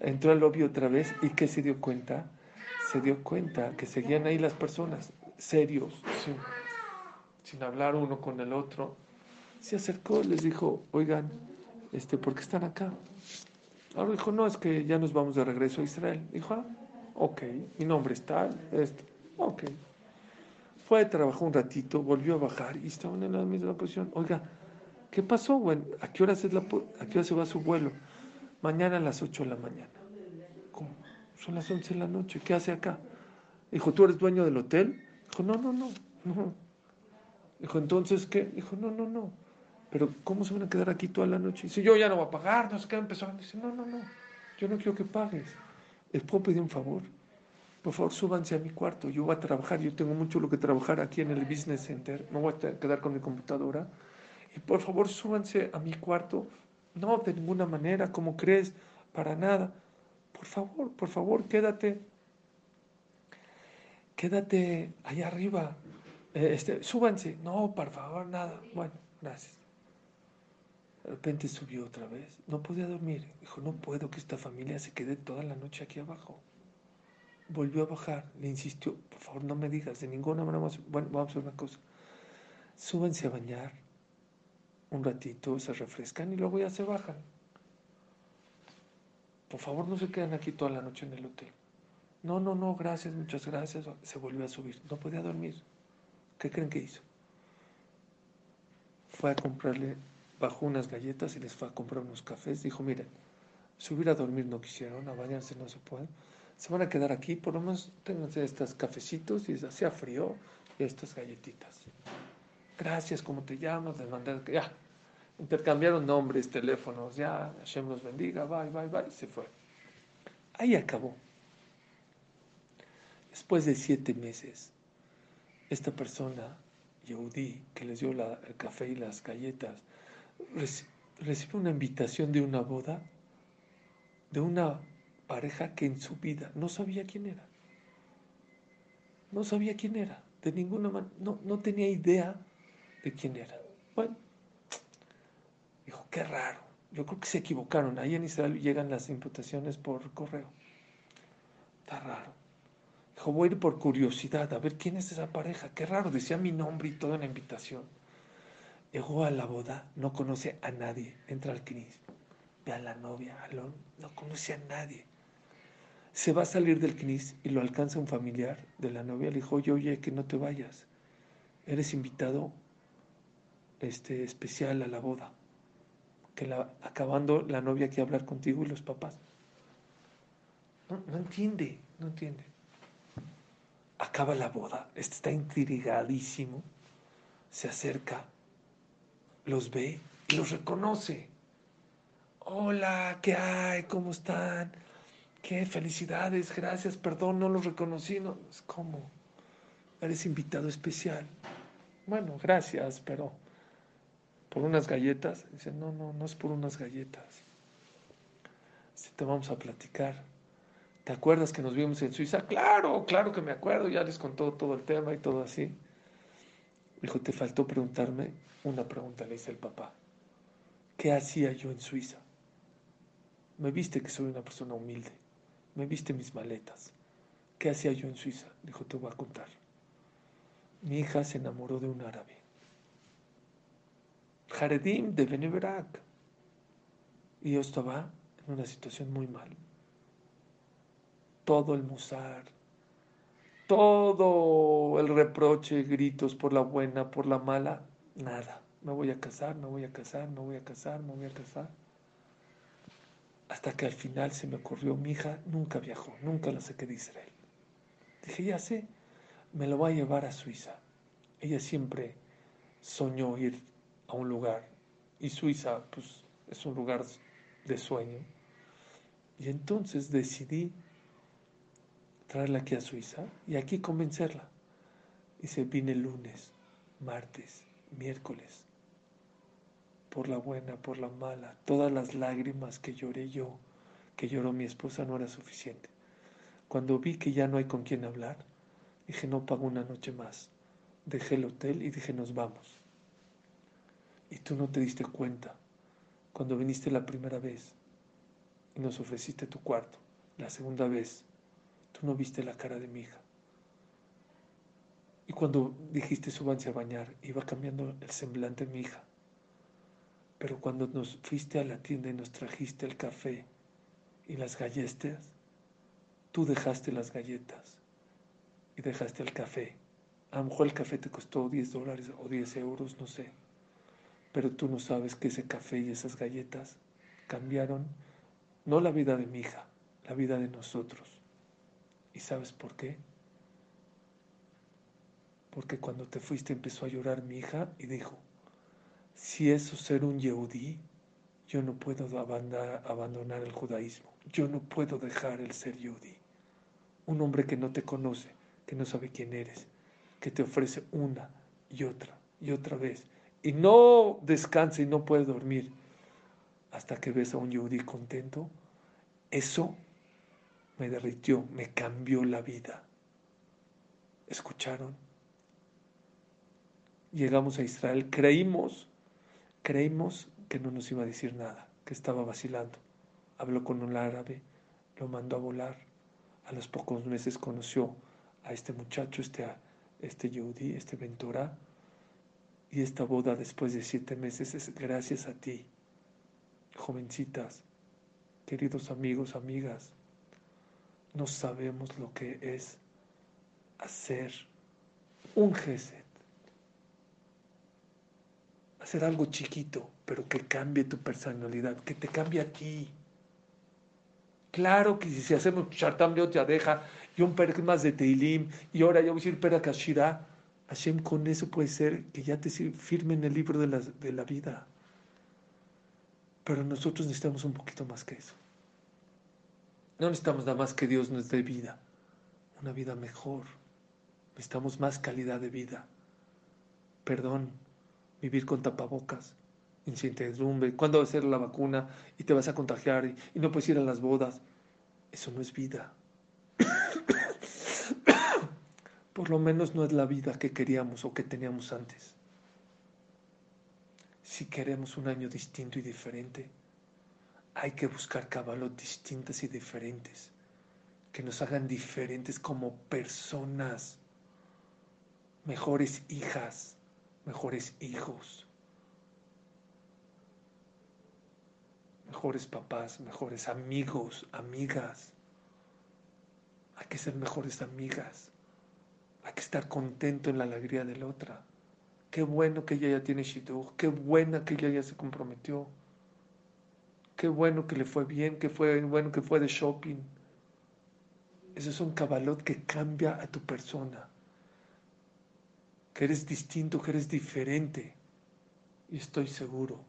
entró al lobby otra vez y ¿qué se dio cuenta? Se dio cuenta que seguían ahí las personas, serios, sin, sin hablar uno con el otro. Se acercó, les dijo, oigan, este, ¿por qué están acá? Ahora dijo, no, es que ya nos vamos de regreso a Israel. Dijo, ah, Ok, mi nombre es tal, esto. Ok. Fue, trabajó un ratito, volvió a bajar y estaban en la misma posición. Oiga, ¿qué pasó? Bueno, ¿a qué hora, es la, ¿a qué hora se va su vuelo? Mañana a las 8 de la mañana. ¿Cómo? Son las 11 de la noche. ¿Qué hace acá? Dijo, ¿tú eres dueño del hotel? Dijo, no, no, no. no. Dijo, ¿entonces qué? Dijo, no, no, no. Pero ¿cómo se van a quedar aquí toda la noche? Dice, yo ya no voy a pagar, no sé qué. Empezó a decir, no, no, no. Yo no quiero que pagues. ¿Les puedo pedir un favor? Por favor, súbanse a mi cuarto. Yo voy a trabajar. Yo tengo mucho lo que trabajar aquí en el Business Center. No voy a quedar con mi computadora. Y por favor, súbanse a mi cuarto. No, de ninguna manera, como crees, para nada. Por favor, por favor, quédate. Quédate allá arriba. Eh, este, súbanse. No, por favor, nada. Bueno, gracias. De repente subió otra vez. No podía dormir. Dijo, no puedo que esta familia se quede toda la noche aquí abajo. Volvió a bajar. Le insistió, por favor, no me digas de ninguna manera. Vamos, bueno, vamos a hacer una cosa. Súbanse a bañar un ratito, se refrescan y luego ya se bajan. Por favor, no se queden aquí toda la noche en el hotel. No, no, no, gracias, muchas gracias. Se volvió a subir. No podía dormir. ¿Qué creen que hizo? Fue a comprarle bajó unas galletas y les fue a comprar unos cafés. Dijo, miren, subir a dormir no quisieron, a bañarse no se puede. Se van a quedar aquí, por lo menos ténganse estos cafecitos y hacía frío y estas galletitas. Gracias, ¿cómo te llamas? Les mandé, ya, intercambiaron nombres, teléfonos, ya, Hashem los bendiga, bye, bye, bye, y se fue. Ahí acabó. Después de siete meses, esta persona, Yehudi, que les dio el café y las galletas, recibe una invitación de una boda de una pareja que en su vida no sabía quién era. No sabía quién era, de ninguna manera, no, no tenía idea de quién era. Bueno, dijo, qué raro. Yo creo que se equivocaron. Ahí en Israel llegan las imputaciones por correo. Está raro. Dijo, voy a ir por curiosidad a ver quién es esa pareja. Qué raro, decía mi nombre y todo en la invitación. Llegó a la boda, no conoce a nadie. Entra al CNIS, ve a la novia, no conoce a nadie. Se va a salir del CNIS y lo alcanza un familiar de la novia. Le dijo, oye, oye, que no te vayas. Eres invitado este, especial a la boda. Que la, acabando la novia quiere hablar contigo y los papás. No, no entiende, no entiende. Acaba la boda, este está intrigadísimo, se acerca los ve y los reconoce. Hola, ¿qué hay? ¿Cómo están? Qué felicidades, gracias, perdón, no los reconocí. No, ¿Cómo? Eres invitado especial. Bueno, gracias, pero por unas galletas. Dice, no, no, no es por unas galletas. Si te vamos a platicar. ¿Te acuerdas que nos vimos en Suiza? Claro, claro que me acuerdo, ya les contó todo el tema y todo así. Dijo, te faltó preguntarme una pregunta, le dice el papá. ¿Qué hacía yo en Suiza? Me viste que soy una persona humilde. Me viste mis maletas. ¿Qué hacía yo en Suiza? Dijo, te voy a contar. Mi hija se enamoró de un árabe. Jaredim de Beneverak. Y yo estaba en una situación muy mal. Todo el musar, todo el reproche, gritos por la buena, por la mala, nada. Me voy a casar, me voy a casar, me voy a casar, me voy a casar. Hasta que al final se me ocurrió, mi hija nunca viajó, nunca la saqué de Israel. Dije, ya sé, me lo voy a llevar a Suiza. Ella siempre soñó ir a un lugar y Suiza, pues, es un lugar de sueño. Y entonces decidí traerla aquí a Suiza y aquí convencerla. Se vine lunes, martes, miércoles, por la buena, por la mala, todas las lágrimas que lloré yo, que lloró mi esposa, no era suficiente. Cuando vi que ya no hay con quién hablar, dije, no pago una noche más. Dejé el hotel y dije, nos vamos. Y tú no te diste cuenta cuando viniste la primera vez y nos ofreciste tu cuarto. La segunda vez, tú no viste la cara de mi hija. Y cuando dijiste súbanse a bañar, iba cambiando el semblante de mi hija. Pero cuando nos fuiste a la tienda y nos trajiste el café y las galletas, tú dejaste las galletas y dejaste el café. A lo mejor el café te costó 10 dólares o 10 euros, no sé. Pero tú no sabes que ese café y esas galletas cambiaron no la vida de mi hija, la vida de nosotros. ¿Y sabes por qué? Porque cuando te fuiste empezó a llorar mi hija y dijo, si eso es ser un yehudí, yo no puedo abandonar el judaísmo, yo no puedo dejar el ser yehudí. Un hombre que no te conoce, que no sabe quién eres, que te ofrece una y otra y otra vez, y no descansa y no puede dormir hasta que ves a un yudí contento, eso me derritió, me cambió la vida. ¿Escucharon? Llegamos a Israel, creímos, creímos que no nos iba a decir nada, que estaba vacilando. Habló con un árabe, lo mandó a volar. A los pocos meses conoció a este muchacho, este, este Yehudi, este Ventura. Y esta boda después de siete meses es gracias a ti jovencitas, queridos amigos, amigas, no sabemos lo que es hacer un geset, hacer algo chiquito, pero que cambie tu personalidad, que te cambie a ti. Claro que si hacemos Shartam ya deja y un perk más de Teilim y ahora yo voy a decir Pera Kashira, Hashem con eso puede ser que ya te firme en el libro de la, de la vida. Pero nosotros necesitamos un poquito más que eso. No necesitamos nada más que Dios nos dé vida, una vida mejor. Necesitamos más calidad de vida. Perdón, vivir con tapabocas, incertidumbre, cuándo va a ser la vacuna y te vas a contagiar y, y no puedes ir a las bodas. Eso no es vida. Por lo menos no es la vida que queríamos o que teníamos antes si queremos un año distinto y diferente, hay que buscar caballos distintas y diferentes, que nos hagan diferentes como personas, mejores hijas, mejores hijos, mejores papás, mejores amigos, amigas. Hay que ser mejores amigas. Hay que estar contento en la alegría de la otra. Qué bueno que ella ya tiene shidduch, qué buena que ella ya se comprometió. Qué bueno que le fue bien, qué fue bueno que fue de shopping. Eso es un cabalot que cambia a tu persona. Que eres distinto, que eres diferente. Y estoy seguro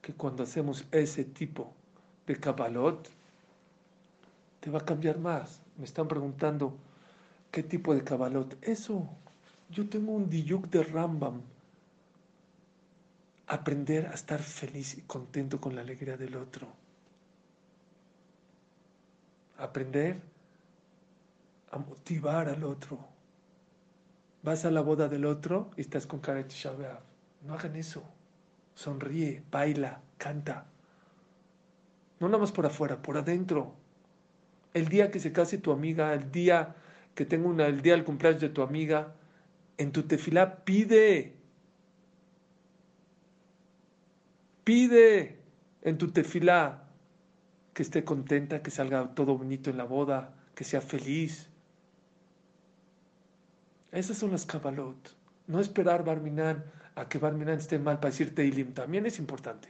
que cuando hacemos ese tipo de cabalot, te va a cambiar más. Me están preguntando, ¿qué tipo de cabalot? Eso, yo tengo un diyuk de Rambam. Aprender a estar feliz y contento con la alegría del otro. Aprender a motivar al otro. Vas a la boda del otro y estás con cara de No hagan eso. Sonríe, baila, canta. No nada más por afuera, por adentro. El día que se case tu amiga, el día que tenga una, el día del cumpleaños de tu amiga, en tu tefilá pide. Pide en tu tefilá que esté contenta, que salga todo bonito en la boda, que sea feliz. Esas son las Kabbalot. No esperar Barminan a que Barminan esté mal para decirte Ilim también es importante.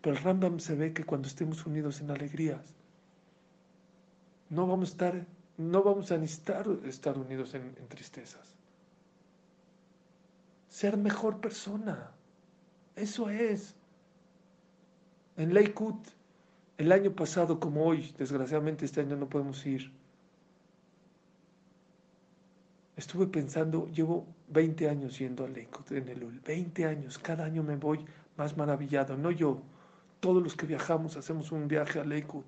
Pero el Rambam se ve que cuando estemos unidos en alegrías, no vamos a estar, no vamos a necesitar estar unidos en tristezas. Ser mejor persona. Eso es. En Leikut, el año pasado como hoy, desgraciadamente este año no podemos ir. Estuve pensando, llevo 20 años yendo a Leikut en el UL, 20 años, cada año me voy más maravillado, no yo, todos los que viajamos hacemos un viaje a Leikut,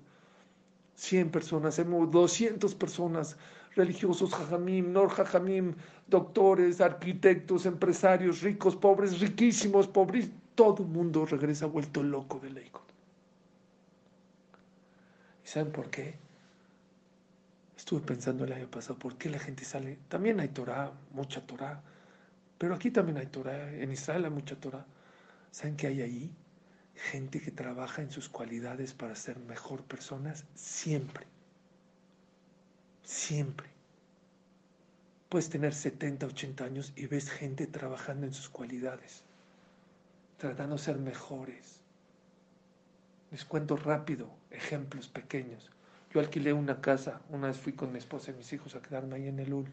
100 personas, hacemos 200 personas, religiosos, jajamim, nor jajamim, doctores, arquitectos, empresarios, ricos, pobres, riquísimos, pobres, todo el mundo regresa vuelto loco de Leikut. ¿Y saben por qué? Estuve pensando el año pasado, ¿por qué la gente sale? También hay Torah, mucha Torah, pero aquí también hay Torah, en Israel hay mucha Torah. ¿Saben qué hay ahí? Gente que trabaja en sus cualidades para ser mejor personas siempre. Siempre. Puedes tener 70, 80 años y ves gente trabajando en sus cualidades, tratando de ser mejores. Les cuento rápido ejemplos pequeños. Yo alquilé una casa, una vez fui con mi esposa y mis hijos a quedarme ahí en el UL.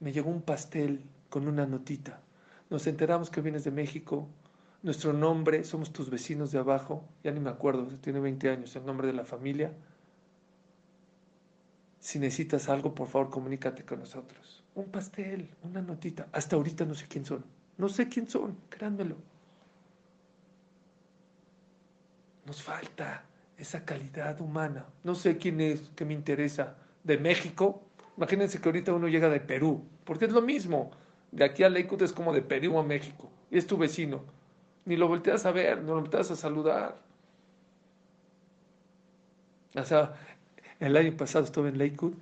Me llegó un pastel con una notita. Nos enteramos que vienes de México. Nuestro nombre, somos tus vecinos de abajo. Ya ni me acuerdo, tiene 20 años, el nombre de la familia. Si necesitas algo, por favor, comunícate con nosotros. Un pastel, una notita. Hasta ahorita no sé quién son. No sé quién son, créanmelo. Nos falta esa calidad humana. No sé quién es que me interesa. De México. Imagínense que ahorita uno llega de Perú, porque es lo mismo. De aquí a Lakewood es como de Perú a México. Y es tu vecino. Ni lo volteas a ver, no lo volteas a saludar. O sea, el año pasado estuve en Lakewood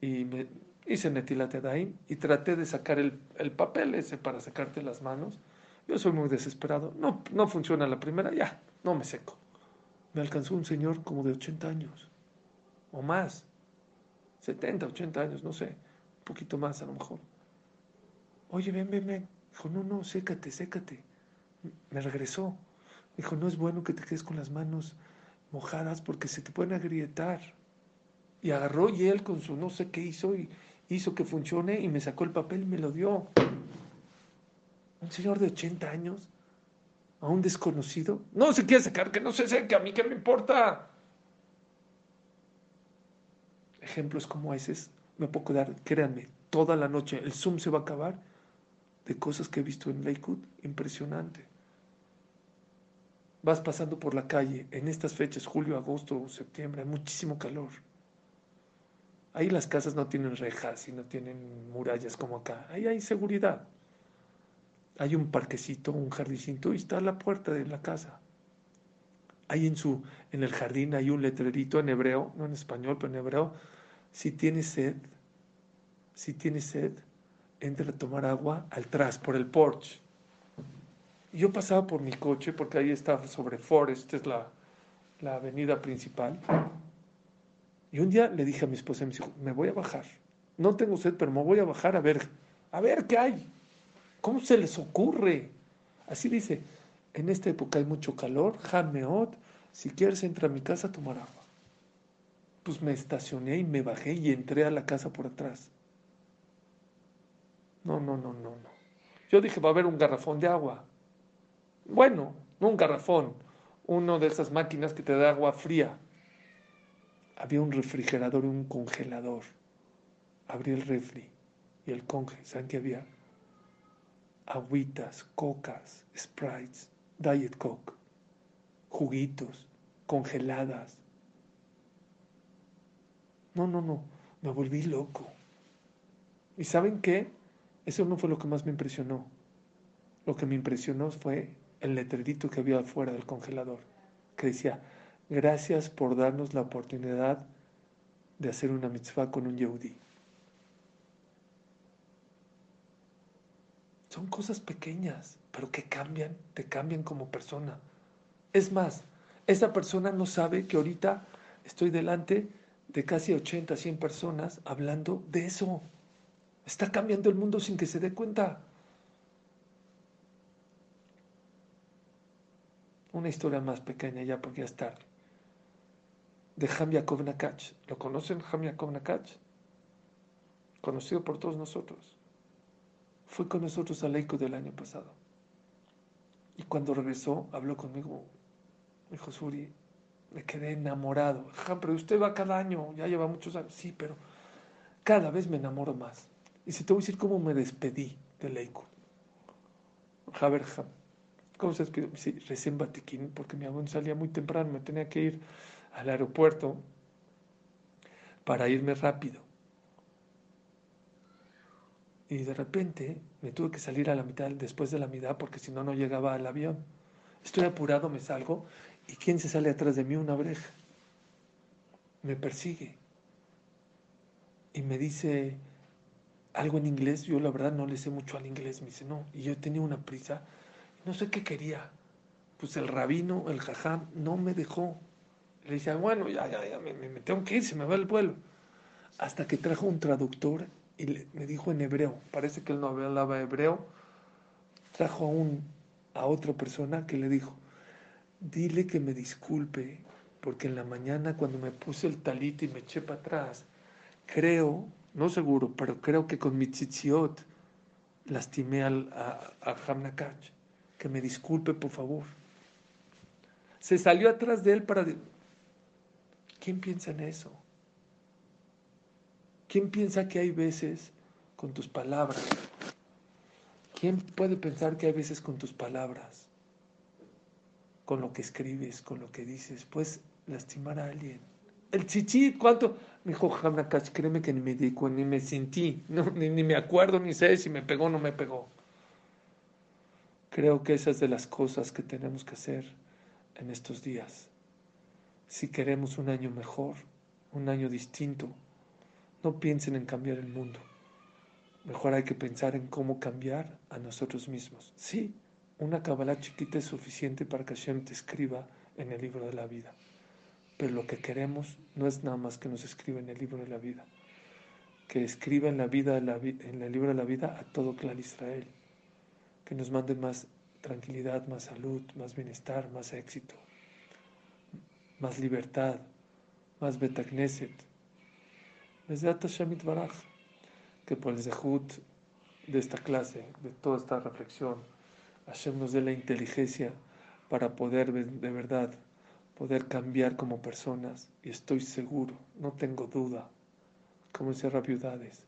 y me hice Netilatedaim y traté de sacar el, el, papel ese para sacarte las manos. Yo soy muy desesperado. No, no funciona la primera, ya, no me seco me alcanzó un señor como de 80 años o más, 70, 80 años, no sé, un poquito más a lo mejor. Oye, ven, ven, ven. Dijo, no, no, sécate, sécate. Me regresó. Dijo, no es bueno que te quedes con las manos mojadas porque se te pueden agrietar. Y agarró y él con su no sé qué hizo y hizo que funcione y me sacó el papel y me lo dio. Un señor de 80 años a un desconocido. No se quiere sacar, que no se seque, a mí qué me importa. Ejemplos como ese me puedo dar, créanme, toda la noche. El Zoom se va a acabar de cosas que he visto en Lakewood. Impresionante. Vas pasando por la calle en estas fechas, julio, agosto, septiembre, hay muchísimo calor. Ahí las casas no tienen rejas y no tienen murallas como acá. Ahí hay seguridad hay un parquecito, un jardincito y está la puerta de la casa. Ahí en, su, en el jardín hay un letrerito en hebreo, no en español, pero en hebreo. Si tienes sed, si tienes sed, entra a tomar agua al tras, por el porche. Yo pasaba por mi coche, porque ahí está sobre Forest, es la, la avenida principal. Y un día le dije a mi esposa, me voy a bajar. No tengo sed, pero me voy a bajar a ver, a ver qué hay. ¿Cómo se les ocurre? Así dice, en esta época hay mucho calor, jameot, si quieres entra a mi casa a tomar agua. Pues me estacioné y me bajé y entré a la casa por atrás. No, no, no, no, no. Yo dije, va a haber un garrafón de agua. Bueno, no un garrafón, uno de esas máquinas que te da agua fría. Había un refrigerador y un congelador. Abrí el refri y el conge, ¿saben qué había? agüitas, cocas, sprites, diet coke, juguitos, congeladas. No, no, no, me volví loco. ¿Y saben qué? Eso no fue lo que más me impresionó. Lo que me impresionó fue el letrerito que había afuera del congelador, que decía, gracias por darnos la oportunidad de hacer una mitzvah con un yehudi. Son cosas pequeñas. pero que cambian, te cambian como persona. Es más, esa persona no sabe que ahorita estoy delante de casi 80, 100 personas hablando de eso. Está cambiando el mundo sin que se dé cuenta. Una historia más pequeña ya porque ya es tarde. De Ham Yaakov. ¿Lo conocen, Ham Yaakov? Conocido por todos nosotros. Fue con nosotros al Leico del año pasado. Y cuando regresó, habló conmigo. Me dijo, Suri, me quedé enamorado. Ham, pero usted va cada año, ya lleva muchos años. Sí, pero cada vez me enamoro más. Y si te voy a decir cómo me despedí de Leico. Javer Ham. ¿Cómo se despidió? Sí, recién Batiquín, porque mi abuelo salía muy temprano, me tenía que ir al aeropuerto para irme rápido. Y de repente me tuve que salir a la mitad, después de la mitad, porque si no, no llegaba al avión. Estoy apurado, me salgo, y ¿quién se sale atrás de mí? Una breja. Me persigue. Y me dice algo en inglés. Yo la verdad no le sé mucho al inglés. Me dice, no. Y yo tenía una prisa. No sé qué quería. Pues el rabino, el jajam, no me dejó. Le decía, bueno, ya, ya, ya, me, me tengo que ir, se me va el vuelo. Hasta que trajo un traductor y me dijo en hebreo, parece que él no hablaba hebreo, trajo a, un, a otra persona que le dijo, dile que me disculpe, porque en la mañana cuando me puse el talit y me eché para atrás, creo, no seguro, pero creo que con mi tzitziot lastimé al, a, a Hamnakach, que me disculpe por favor. Se salió atrás de él para... ¿Quién piensa en eso? ¿Quién piensa que hay veces con tus palabras? ¿Quién puede pensar que hay veces con tus palabras, con lo que escribes, con lo que dices, puedes lastimar a alguien? El chichi, ¿cuánto? Me dijo Hamnakash, créeme que ni me di ni me sentí, ni, ni me acuerdo, ni sé si me pegó o no me pegó. Creo que esa es de las cosas que tenemos que hacer en estos días. Si queremos un año mejor, un año distinto, no piensen en cambiar el mundo. Mejor hay que pensar en cómo cambiar a nosotros mismos. Sí, una Kabbalah chiquita es suficiente para que Hashem te escriba en el libro de la vida. Pero lo que queremos no es nada más que nos escriba en el libro de la vida. Que escriba en, la vida, en el libro de la vida a todo clan Israel. Que nos mande más tranquilidad, más salud, más bienestar, más éxito, más libertad, más betagneset que por el zehut de esta clase, de toda esta reflexión, Hashem nos la inteligencia para poder de verdad, poder cambiar como personas. Y estoy seguro, no tengo duda, como dice Rabiudades,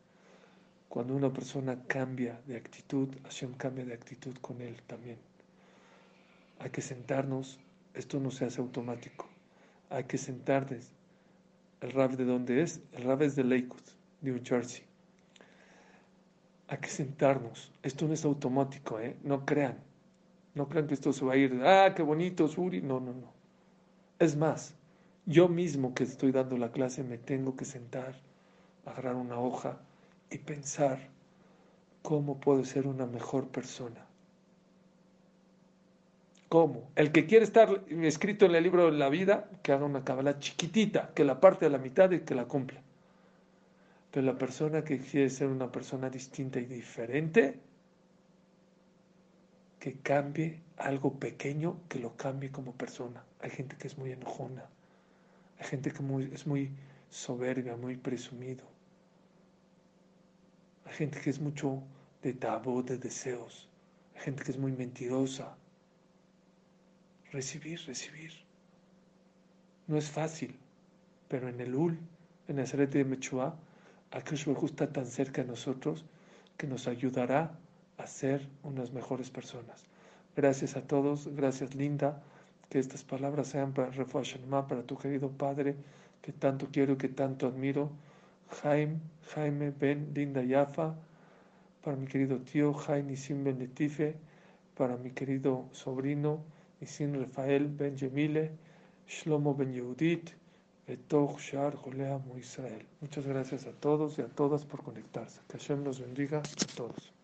cuando una persona cambia de actitud, Hashem cambia de actitud con él también. Hay que sentarnos, esto no se hace automático, hay que sentarnos el rab de dónde es, el rab es de Lakewood, New Jersey. Hay que sentarnos. Esto no es automático, ¿eh? No crean. No crean que esto se va a ir. Ah, qué bonito, Suri. No, no, no. Es más, yo mismo que estoy dando la clase me tengo que sentar, agarrar una hoja y pensar cómo puedo ser una mejor persona. El que quiere estar escrito en el libro de la vida, que haga una cabala chiquitita, que la parte a la mitad y que la cumpla. Pero la persona que quiere ser una persona distinta y diferente, que cambie algo pequeño, que lo cambie como persona. Hay gente que es muy enojona, hay gente que es muy soberbia, muy presumido. Hay gente que es mucho de tabú, de deseos. Hay gente que es muy mentirosa recibir, recibir. No es fácil, pero en el Ul, en el Seret de Mechua, Akash está tan cerca de nosotros que nos ayudará a ser unas mejores personas. Gracias a todos, gracias Linda, que estas palabras sean para Refuah para tu querido padre, que tanto quiero y que tanto admiro, Jaime, Jaime Ben Linda Yafa, para mi querido tío Jaime Sim Ben Letife, para mi querido sobrino, Nisin Rafael ben Yemile, Shlomo ben Yehudit, Betoch Shar Israel. Muchas gracias a todos y a todas por conectarse. Que Hashem los bendiga a todos.